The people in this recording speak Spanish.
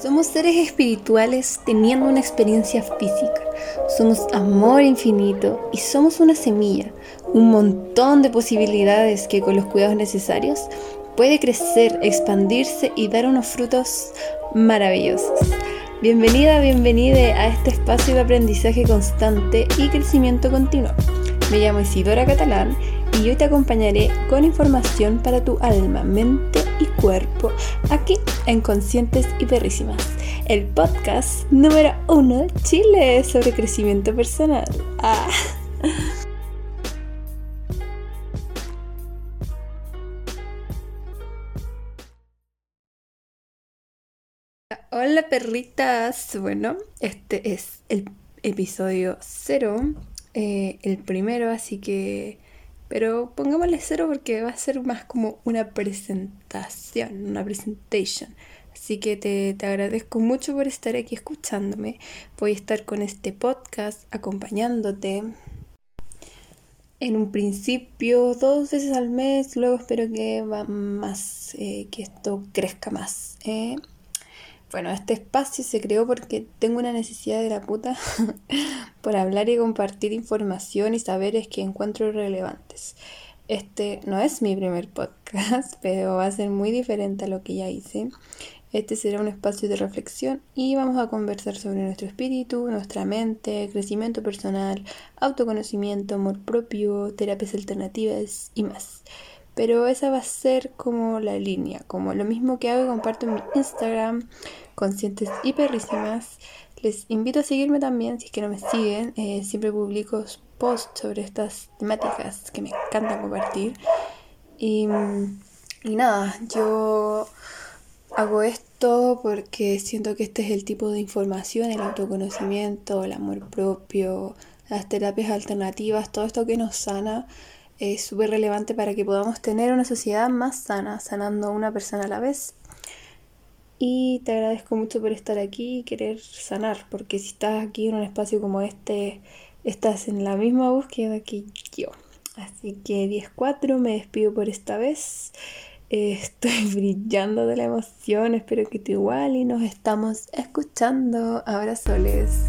Somos seres espirituales teniendo una experiencia física. Somos amor infinito y somos una semilla, un montón de posibilidades que con los cuidados necesarios puede crecer, expandirse y dar unos frutos maravillosos. Bienvenida, bienvenida a este espacio de aprendizaje constante y crecimiento continuo. Me llamo Isidora Catalán y hoy te acompañaré con información para tu alma, mente y cuerpo aquí en Conscientes y Perrísimas, el podcast número uno de Chile sobre crecimiento personal. Ah. Hola perritas, bueno, este es el episodio cero, eh, el primero, así que pero pongámosle cero porque va a ser más como una presentación, una presentation. Así que te, te, agradezco mucho por estar aquí escuchándome. Voy a estar con este podcast acompañándote. En un principio dos veces al mes, luego espero que va más, eh, que esto crezca más. ¿eh? Bueno, este espacio se creó porque tengo una necesidad de la puta por hablar y compartir información y saberes que encuentro relevantes. Este no es mi primer podcast, pero va a ser muy diferente a lo que ya hice. Este será un espacio de reflexión y vamos a conversar sobre nuestro espíritu, nuestra mente, crecimiento personal, autoconocimiento, amor propio, terapias alternativas y más. Pero esa va a ser como la línea, como lo mismo que hago y comparto en mi Instagram, conscientes y perrísimas. Les invito a seguirme también si es que no me siguen. Eh, siempre publico posts sobre estas temáticas que me encanta compartir. Y, y nada, yo hago esto porque siento que este es el tipo de información, el autoconocimiento, el amor propio, las terapias alternativas, todo esto que nos sana es súper relevante para que podamos tener una sociedad más sana, sanando a una persona a la vez y te agradezco mucho por estar aquí y querer sanar, porque si estás aquí en un espacio como este, estás en la misma búsqueda que yo. Así que 10-4, me despido por esta vez. Estoy brillando de la emoción, espero que tú igual y nos estamos escuchando. Abrazoles.